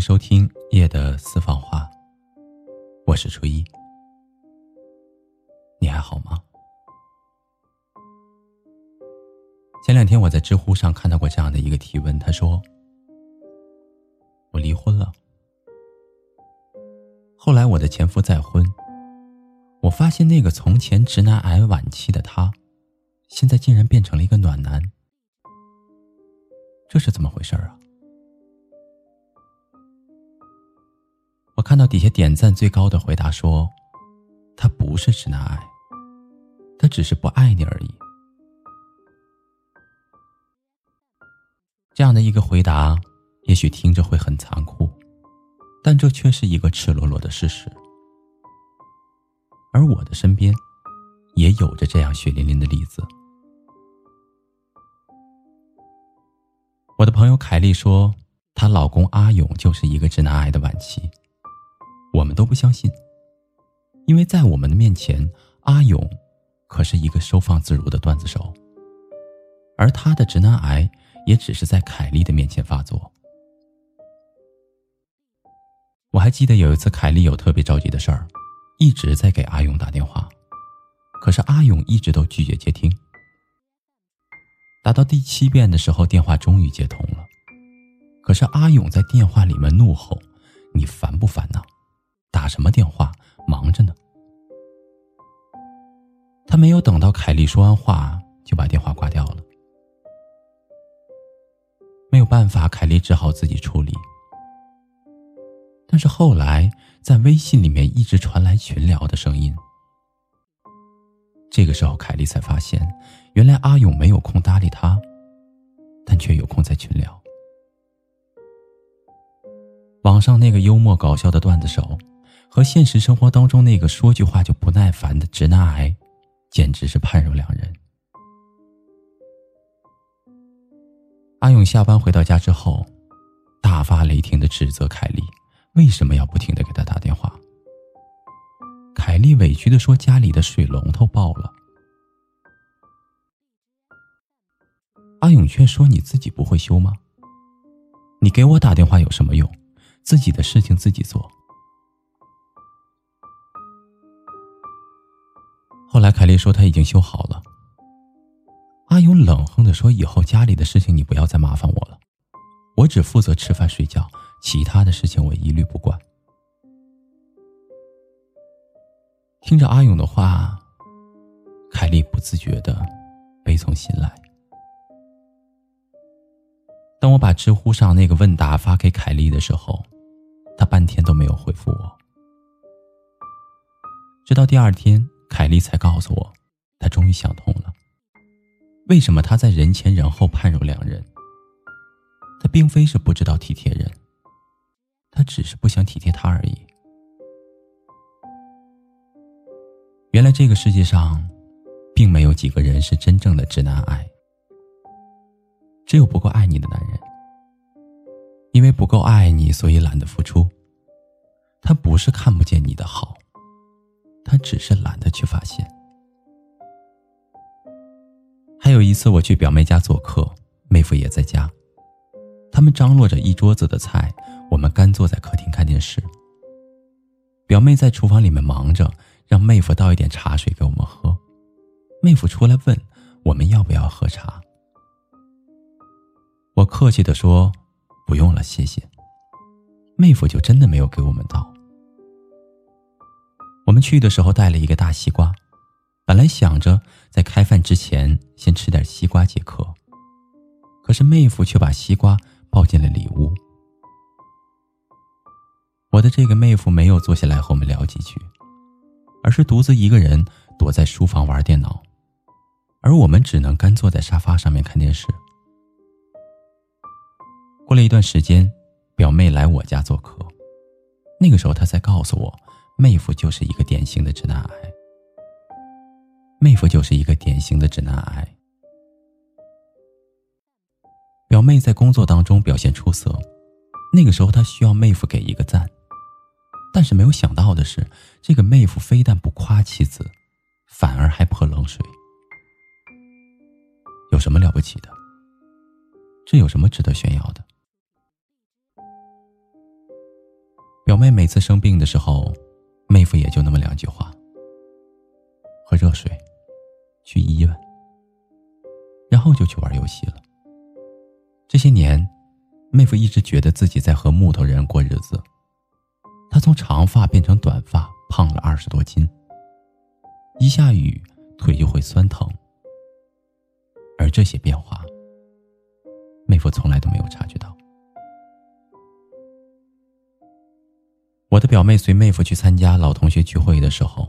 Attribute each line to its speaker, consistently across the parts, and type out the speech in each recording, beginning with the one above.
Speaker 1: 收听夜的私房话，我是初一，你还好吗？前两天我在知乎上看到过这样的一个提问，他说：“我离婚了，后来我的前夫再婚，我发现那个从前直男癌晚期的他，现在竟然变成了一个暖男，这是怎么回事啊？”看到底下点赞最高的回答说：“他不是直男癌，他只是不爱你而已。”这样的一个回答，也许听着会很残酷，但这却是一个赤裸裸的事实。而我的身边，也有着这样血淋淋的例子。我的朋友凯丽说，她老公阿勇就是一个直男癌的晚期。我们都不相信，因为在我们的面前，阿勇可是一个收放自如的段子手，而他的直男癌也只是在凯莉的面前发作。我还记得有一次，凯莉有特别着急的事儿，一直在给阿勇打电话，可是阿勇一直都拒绝接听。打到第七遍的时候，电话终于接通了，可是阿勇在电话里面怒吼：“你烦不烦呢？”打什么电话？忙着呢。他没有等到凯莉说完话，就把电话挂掉了。没有办法，凯莉只好自己处理。但是后来，在微信里面一直传来群聊的声音。这个时候，凯莉才发现，原来阿勇没有空搭理他，但却有空在群聊。网上那个幽默搞笑的段子手。和现实生活当中那个说句话就不耐烦的直男癌，简直是判若两人。阿勇下班回到家之后，大发雷霆的指责凯莉为什么要不停的给他打电话。凯莉委屈的说：“家里的水龙头爆了。”阿勇却说：“你自己不会修吗？你给我打电话有什么用？自己的事情自己做。”后来，凯莉说她已经修好了。阿勇冷哼的说：“以后家里的事情你不要再麻烦我了，我只负责吃饭睡觉，其他的事情我一律不管。”听着阿勇的话，凯莉不自觉的悲从心来。当我把知乎上那个问答发给凯莉的时候，她半天都没有回复我，直到第二天。凯莉才告诉我，她终于想通了，为什么他在人前人后判若两人。他并非是不知道体贴人，他只是不想体贴他而已。原来这个世界上，并没有几个人是真正的直男癌，只有不够爱你的男人。因为不够爱你，所以懒得付出。他不是看不见你的好。他只是懒得去发现。还有一次，我去表妹家做客，妹夫也在家，他们张罗着一桌子的菜，我们干坐在客厅看电视。表妹在厨房里面忙着，让妹夫倒一点茶水给我们喝。妹夫出来问我们要不要喝茶，我客气的说不用了，谢谢。妹夫就真的没有给我们倒。我们去的时候带了一个大西瓜，本来想着在开饭之前先吃点西瓜解渴，可是妹夫却把西瓜抱进了里屋。我的这个妹夫没有坐下来和我们聊几句，而是独自一个人躲在书房玩电脑，而我们只能干坐在沙发上面看电视。过了一段时间，表妹来我家做客，那个时候她才告诉我。妹夫就是一个典型的直男癌。妹夫就是一个典型的直男癌。表妹在工作当中表现出色，那个时候她需要妹夫给一个赞，但是没有想到的是，这个妹夫非但不夸妻子，反而还泼冷水。有什么了不起的？这有什么值得炫耀的？表妹每次生病的时候，妹夫也就那么两句话：喝热水，去医院，然后就去玩游戏了。这些年，妹夫一直觉得自己在和木头人过日子。他从长发变成短发，胖了二十多斤。一下雨，腿就会酸疼。而这些变化，妹夫从来都没有察觉我的表妹随妹夫去参加老同学聚会的时候，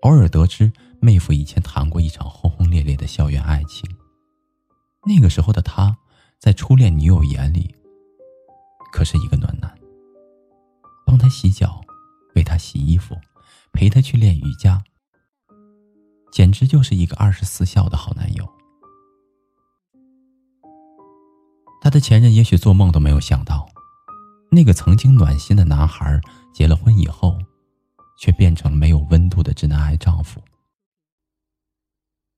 Speaker 1: 偶尔得知妹夫以前谈过一场轰轰烈烈的校园爱情。那个时候的他，在初恋女友眼里，可是一个暖男，帮他洗脚，为他洗衣服，陪他去练瑜伽，简直就是一个二十四孝的好男友。他的前任也许做梦都没有想到。那个曾经暖心的男孩，结了婚以后，却变成了没有温度的直男癌丈夫。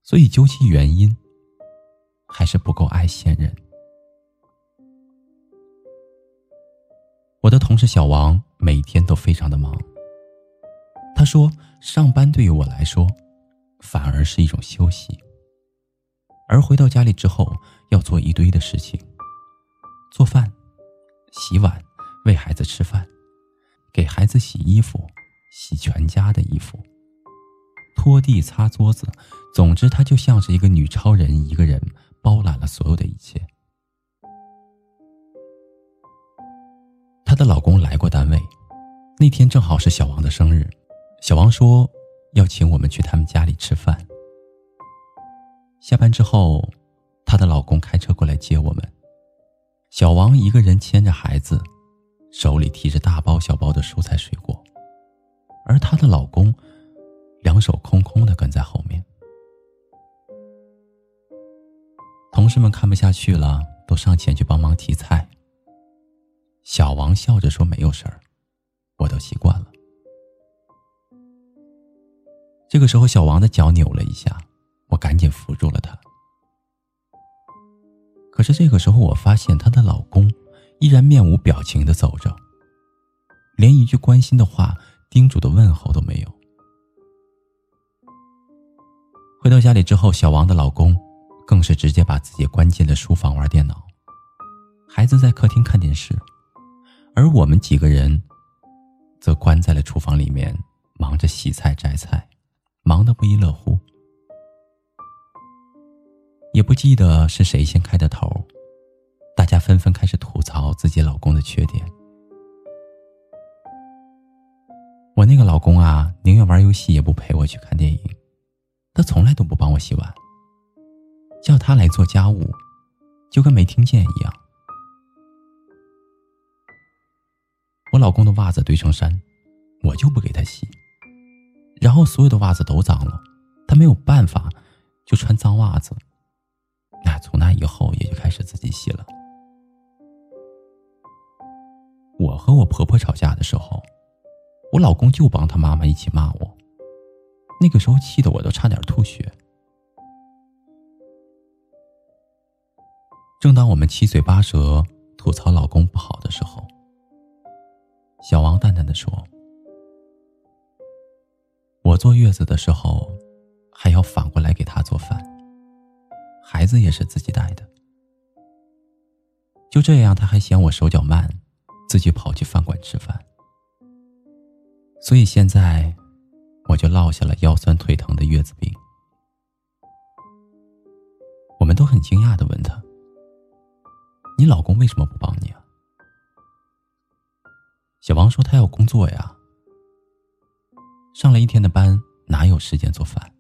Speaker 1: 所以究其原因，还是不够爱现任。我的同事小王每天都非常的忙。他说，上班对于我来说，反而是一种休息。而回到家里之后，要做一堆的事情，做饭，洗碗。喂孩子吃饭，给孩子洗衣服，洗全家的衣服，拖地、擦桌子，总之，她就像是一个女超人，一个人包揽了所有的一切。她的老公来过单位，那天正好是小王的生日，小王说要请我们去他们家里吃饭。下班之后，她的老公开车过来接我们，小王一个人牵着孩子。手里提着大包小包的蔬菜水果，而她的老公两手空空的跟在后面。同事们看不下去了，都上前去帮忙提菜。小王笑着说：“没有事儿，我都习惯了。”这个时候，小王的脚扭了一下，我赶紧扶住了他。可是这个时候，我发现她的老公。依然面无表情的走着，连一句关心的话、叮嘱的问候都没有。回到家里之后，小王的老公更是直接把自己关进了书房玩电脑，孩子在客厅看电视，而我们几个人则关在了厨房里面，忙着洗菜摘菜，忙得不亦乐乎，也不记得是谁先开的头。大家纷纷开始吐槽自己老公的缺点。我那个老公啊，宁愿玩游戏也不陪我去看电影，他从来都不帮我洗碗，叫他来做家务，就跟没听见一样。我老公的袜子堆成山，我就不给他洗，然后所有的袜子都脏了，他没有办法，就穿脏袜子。那从那以后也就开始自己洗了。我和我婆婆吵架的时候，我老公就帮他妈妈一起骂我，那个时候气得我都差点吐血。正当我们七嘴八舌吐槽老公不好的时候，小王淡淡的说：“我坐月子的时候，还要反过来给他做饭，孩子也是自己带的。就这样，他还嫌我手脚慢。”自己跑去饭馆吃饭，所以现在我就落下了腰酸腿疼的月子病。我们都很惊讶的问他：“你老公为什么不帮你啊？”小王说：“他要工作呀，上了一天的班，哪有时间做饭？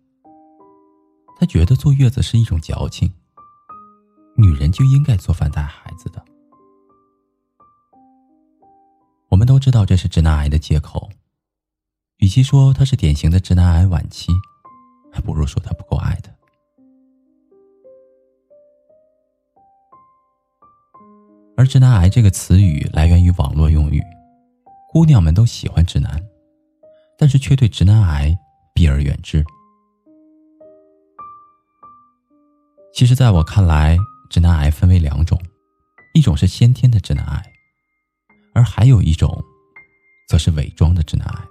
Speaker 1: 他觉得坐月子是一种矫情，女人就应该做饭带孩子的。”都知道这是直男癌的借口，与其说他是典型的直男癌晚期，还不如说他不够爱他。而直男癌这个词语来源于网络用语，姑娘们都喜欢直男，但是却对直男癌避而远之。其实，在我看来，直男癌分为两种，一种是先天的直男癌。而还有一种，则是伪装的直男癌。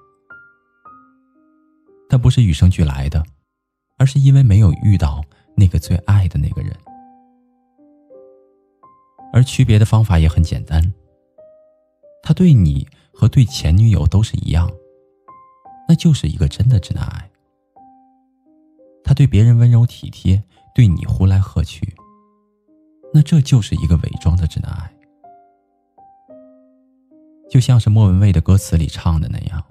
Speaker 1: 他不是与生俱来的，而是因为没有遇到那个最爱的那个人。而区别的方法也很简单，他对你和对前女友都是一样，那就是一个真的直男癌。他对别人温柔体贴，对你呼来喝去，那这就是一个伪装的直男癌。就像是莫文蔚的歌词里唱的那样，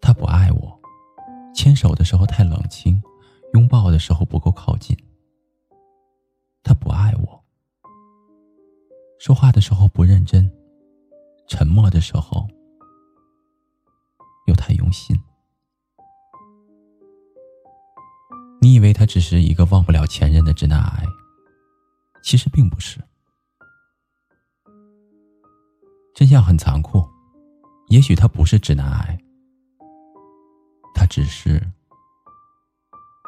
Speaker 1: 他不爱我，牵手的时候太冷清，拥抱的时候不够靠近。他不爱我，说话的时候不认真，沉默的时候又太用心。你以为他只是一个忘不了前任的直男癌，其实并不是。相很残酷，也许他不是直男癌，他只是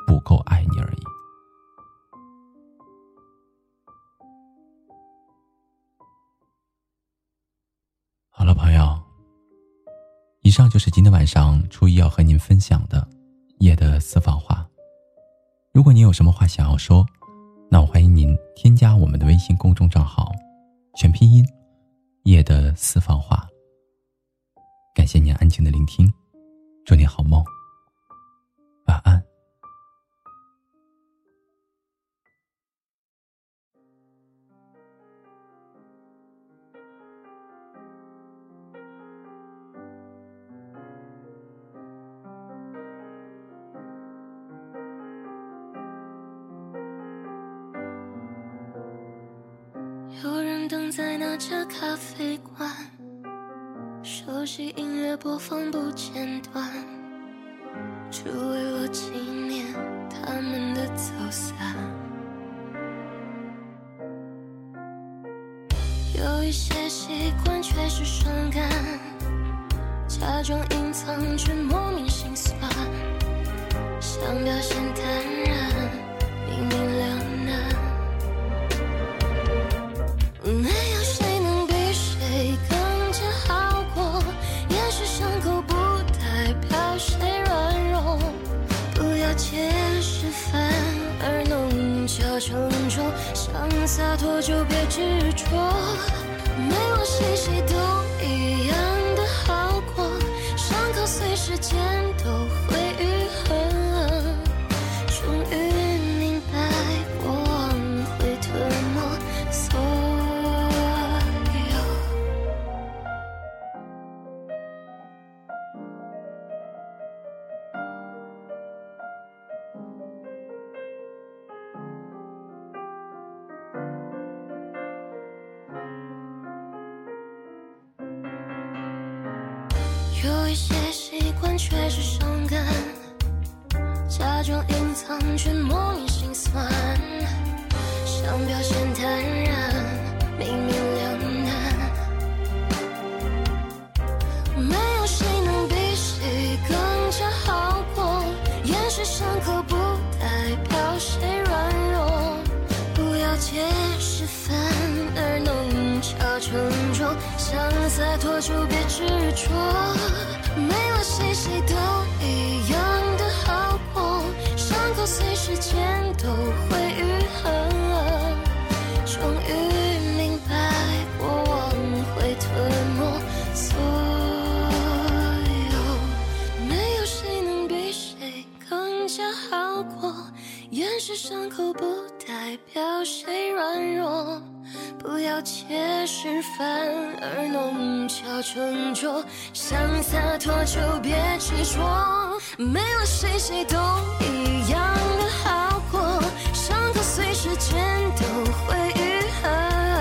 Speaker 1: 不够爱你而已。好了，朋友，以上就是今天晚上初一要和您分享的夜的私房话。如果您有什么话想要说，那我欢迎您添加我们的微信公众账号，全拼音。夜的私房话。感谢您安静的聆听，祝您好梦，晚安。
Speaker 2: 有人等在那家咖啡馆，熟悉音乐播放不间断，只为了纪念他们的走散。有一些习惯却是伤感，假装隐藏却莫名心酸，想表现却是伤感，假装隐藏却莫名心酸，想表现坦然，明明两难。没有谁能比谁更加好过，掩饰伤口不代表谁软弱，不要解释反而弄巧成拙，想洒脱就别执着。代表谁软弱。不要解释，反而弄巧成拙。想洒脱就别执着，没了谁谁都一样的好过，伤口随时间都会愈合。